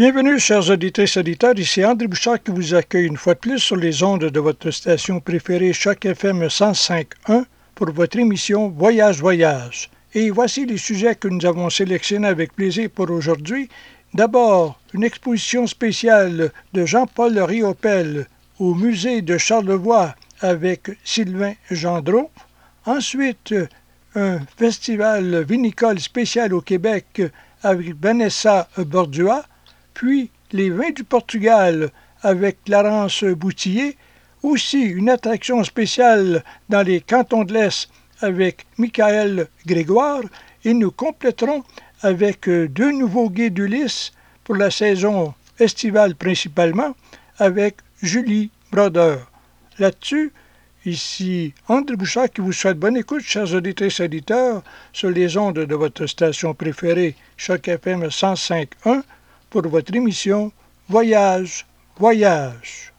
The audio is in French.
Bienvenue, chers auditrices et auditeurs. Ici André Bouchard qui vous accueille une fois de plus sur les ondes de votre station préférée, Choc FM 105.1, pour votre émission Voyage Voyage. Et voici les sujets que nous avons sélectionnés avec plaisir pour aujourd'hui. D'abord, une exposition spéciale de Jean-Paul Riopel au musée de Charlevoix avec Sylvain Gendreau. Ensuite, un festival vinicole spécial au Québec avec Vanessa Bordua, puis les vins du Portugal avec Clarence Boutillier, aussi une attraction spéciale dans les cantons de l'Est avec Michael Grégoire, et nous compléterons avec deux nouveaux guides d'Ulysse pour la saison estivale principalement, avec Julie Broder. Là-dessus, Ici André Bouchard qui vous souhaite bonne écoute, chers auditeurs et auditeurs, sur les ondes de votre station préférée, Choc FM 105.1, pour votre émission Voyage, Voyage.